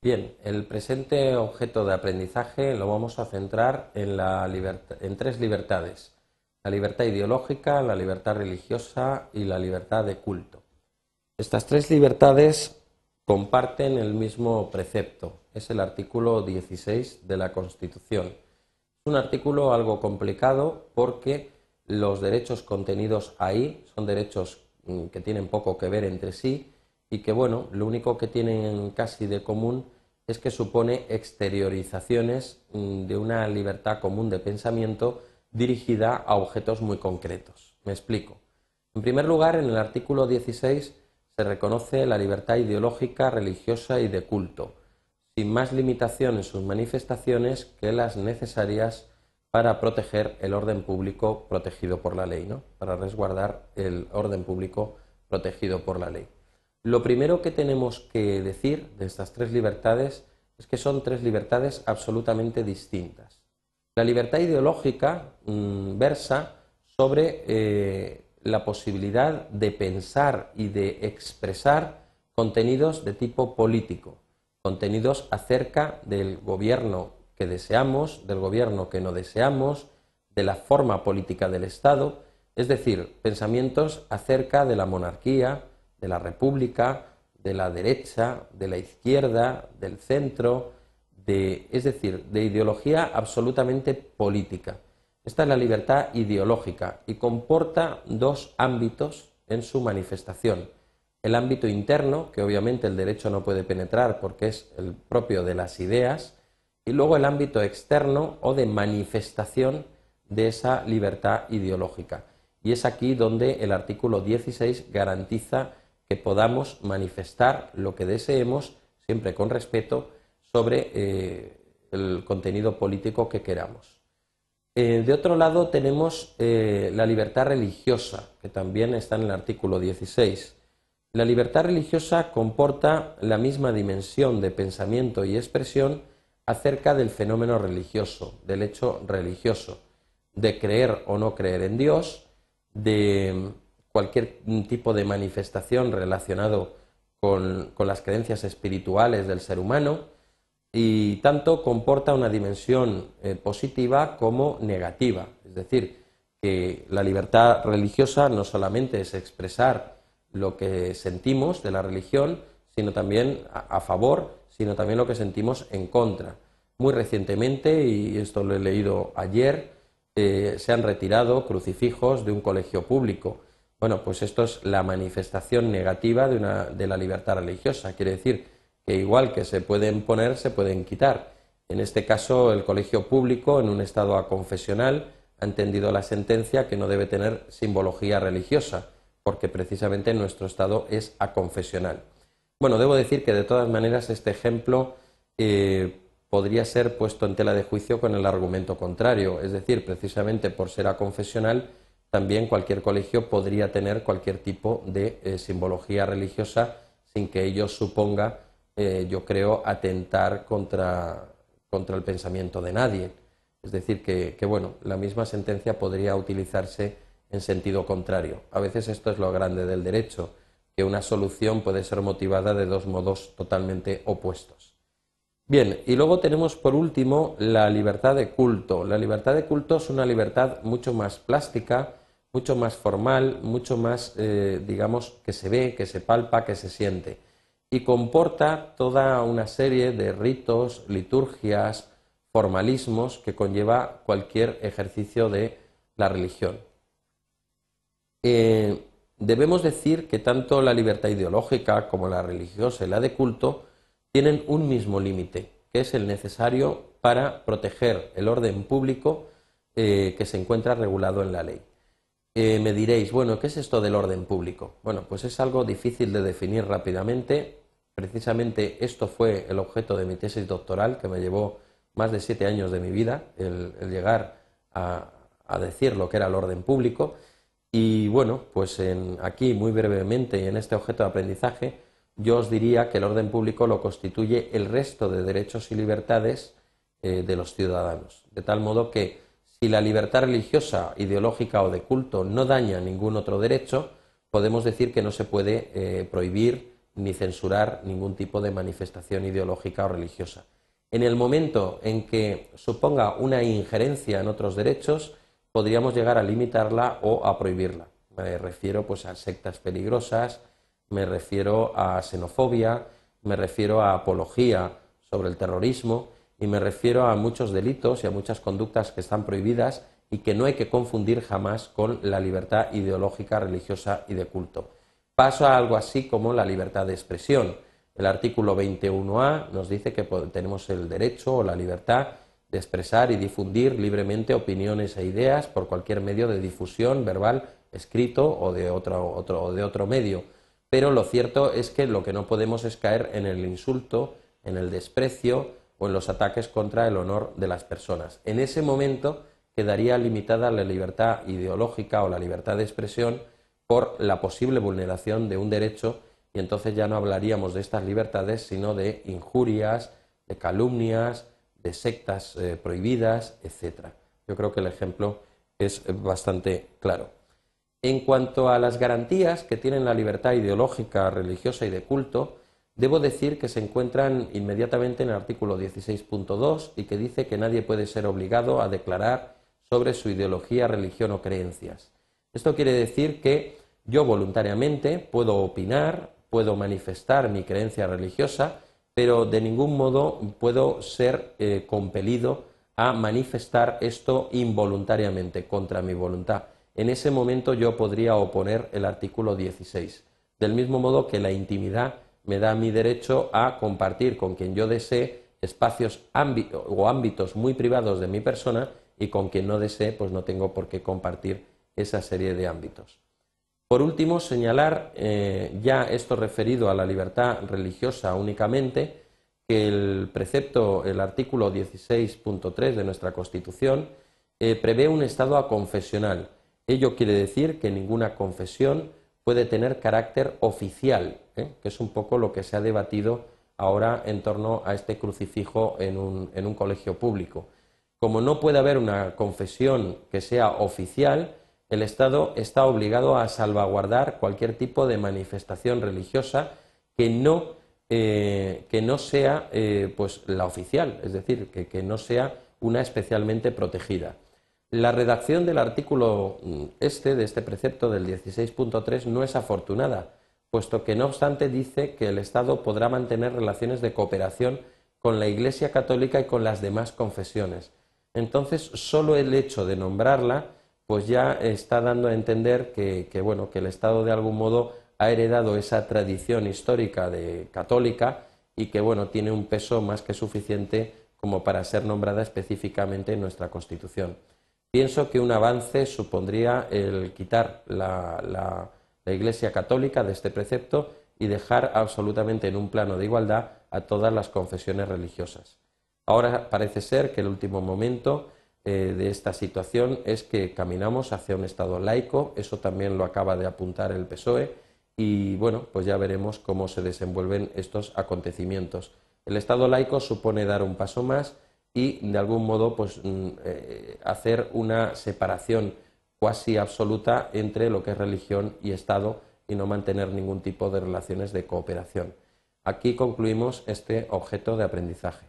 Bien, el presente objeto de aprendizaje lo vamos a centrar en, en tres libertades. La libertad ideológica, la libertad religiosa y la libertad de culto. Estas tres libertades comparten el mismo precepto. Es el artículo 16 de la Constitución. Es un artículo algo complicado porque los derechos contenidos ahí son derechos mm, que tienen poco que ver entre sí y que, bueno, lo único que tienen casi de común es que supone exteriorizaciones mm, de una libertad común de pensamiento dirigida a objetos muy concretos. Me explico. En primer lugar, en el artículo 16 se reconoce la libertad ideológica, religiosa y de culto, sin más limitación en sus manifestaciones que las necesarias para proteger el orden público protegido por la ley, ¿no? para resguardar el orden público protegido por la ley. Lo primero que tenemos que decir de estas tres libertades es que son tres libertades absolutamente distintas. La libertad ideológica mm, versa sobre eh, la posibilidad de pensar y de expresar contenidos de tipo político, contenidos acerca del gobierno que deseamos, del gobierno que no deseamos, de la forma política del Estado, es decir, pensamientos acerca de la monarquía, de la República, de la derecha, de la izquierda, del centro, de, es decir, de ideología absolutamente política. Esta es la libertad ideológica y comporta dos ámbitos en su manifestación. El ámbito interno, que obviamente el derecho no puede penetrar porque es el propio de las ideas, y luego el ámbito externo o de manifestación de esa libertad ideológica. Y es aquí donde el artículo 16 garantiza que podamos manifestar lo que deseemos, siempre con respeto, sobre eh, el contenido político que queramos. Eh, de otro lado tenemos eh, la libertad religiosa, que también está en el artículo 16. La libertad religiosa comporta la misma dimensión de pensamiento y expresión acerca del fenómeno religioso, del hecho religioso, de creer o no creer en Dios, de cualquier tipo de manifestación relacionado con, las creencias espirituales del ser humano y tanto comporta una dimensión eh, positiva como negativa. Es decir, que la libertad religiosa no solamente es expresar lo que sentimos de la religión, sino también a, favor, sino también lo que sentimos en contra. Muy recientemente, y esto lo he leído ayer, eh, se han retirado crucifijos de un colegio público bueno, pues esto es la manifestación negativa de, la libertad religiosa. Quiere decir que igual que se pueden poner, se pueden quitar. En este caso, el colegio público, en un estado aconfesional, ha entendido la sentencia que no debe tener simbología religiosa, porque precisamente nuestro estado es aconfesional. Bueno, debo decir que de todas maneras este ejemplo eh, podría ser puesto en tela de juicio con el argumento contrario, es decir, precisamente por ser aconfesional, también cualquier colegio podría tener cualquier tipo de eh, simbología religiosa sin que ello suponga, eh, yo creo, atentar contra, contra, el pensamiento de nadie. Es decir, que, que, bueno, la misma sentencia podría utilizarse en sentido contrario. A veces esto es lo grande del derecho, que una solución puede ser motivada de dos modos totalmente opuestos. Bien, y luego tenemos por último la libertad de culto. La libertad de culto es una libertad mucho más plástica, mucho más formal, mucho más, eh, digamos, que se ve, que se palpa, que se siente. Y comporta toda una serie de ritos, liturgias, formalismos que conlleva cualquier ejercicio de la religión. Eh, debemos decir que tanto la libertad ideológica como la religiosa y la de culto tienen un mismo límite, que es el necesario para proteger el orden público eh, que se encuentra regulado en la ley. Eh, me diréis, bueno, ¿qué es esto del orden público? Bueno, pues es algo difícil de definir rápidamente. Precisamente esto fue el objeto de mi tesis doctoral, que me llevó más de siete años de mi vida, el, llegar a, decir lo que era el orden público. Y bueno, pues aquí muy brevemente en este objeto de aprendizaje, yo os diría que el orden público lo constituye el resto de derechos y libertades eh, de los ciudadanos. De tal modo que si la libertad religiosa, ideológica o de culto no daña ningún otro derecho, podemos decir que no se puede eh, prohibir ni censurar ningún tipo de manifestación ideológica o religiosa. En el momento en que suponga una injerencia en otros derechos, podríamos llegar a limitarla o a prohibirla. Me refiero pues a sectas peligrosas, me refiero a xenofobia, me refiero a apología sobre el terrorismo y me refiero a muchos delitos y a muchas conductas que están prohibidas y que no hay que confundir jamás con la libertad ideológica, religiosa y de culto. Paso a algo así como la libertad de expresión. El artículo 21A nos dice que tenemos el derecho o la libertad de expresar y difundir libremente opiniones e ideas por cualquier medio de difusión verbal, escrito o de otro, otro, de otro medio. Pero lo cierto es que lo que no podemos es caer en el insulto, en el desprecio o en los ataques contra el honor de las personas. En ese momento quedaría limitada la libertad ideológica o la libertad de expresión por la posible vulneración de un derecho y entonces ya no hablaríamos de estas libertades, sino de injurias, de calumnias, de sectas eh, prohibidas, etc. Yo creo que el ejemplo es bastante claro. En cuanto a las garantías que tienen la libertad ideológica, religiosa y de culto, debo decir que se encuentran inmediatamente en el artículo 16.2 y que dice que nadie puede ser obligado a declarar sobre su ideología, religión o creencias. Esto quiere decir que yo voluntariamente puedo opinar, puedo manifestar mi creencia religiosa, pero de ningún modo puedo ser eh, compelido a manifestar esto involuntariamente, contra mi voluntad. En ese momento yo podría oponer el artículo 16. Del mismo modo que la intimidad me da mi derecho a compartir con quien yo desee espacios o ámbitos muy privados de mi persona y con quien no desee, pues no tengo por qué compartir esa serie de ámbitos. Por último, señalar, eh, ya esto referido a la libertad religiosa únicamente, que el precepto, el artículo 16.3 de nuestra Constitución, eh, prevé un estado aconfesional. Ello quiere decir que ninguna confesión puede tener carácter oficial, ¿eh? que es un poco lo que se ha debatido ahora en torno a este crucifijo en un colegio público. Como no puede haber una confesión que sea oficial, el Estado está obligado a salvaguardar cualquier tipo de manifestación religiosa que no, eh, que no sea eh, pues, la oficial, es decir, que, que no sea una especialmente protegida. La redacción del artículo mm, este, de este precepto del 16.3, no es afortunada, puesto que no obstante dice que el Estado podrá mantener relaciones de cooperación con la Iglesia Católica y con las demás confesiones entonces solo el hecho de nombrarla pues ya está dando a entender que, bueno, que el Estado de algún modo ha heredado esa tradición histórica de católica y que bueno, tiene un peso más que suficiente como para ser nombrada específicamente en nuestra Constitución. Pienso que un avance supondría el quitar la, Iglesia católica de este precepto y dejar absolutamente en un plano de igualdad a todas las confesiones religiosas. Ahora parece ser que el último momento eh, de esta situación es que caminamos hacia un Estado laico, eso también lo acaba de apuntar el PSOE, y bueno, pues ya veremos cómo se desenvuelven estos acontecimientos. El Estado laico supone dar un paso más y de algún modo pues, mm, eh, hacer una separación cuasi absoluta entre lo que es religión y Estado y no mantener ningún tipo de relaciones de cooperación. Aquí concluimos este objeto de aprendizaje.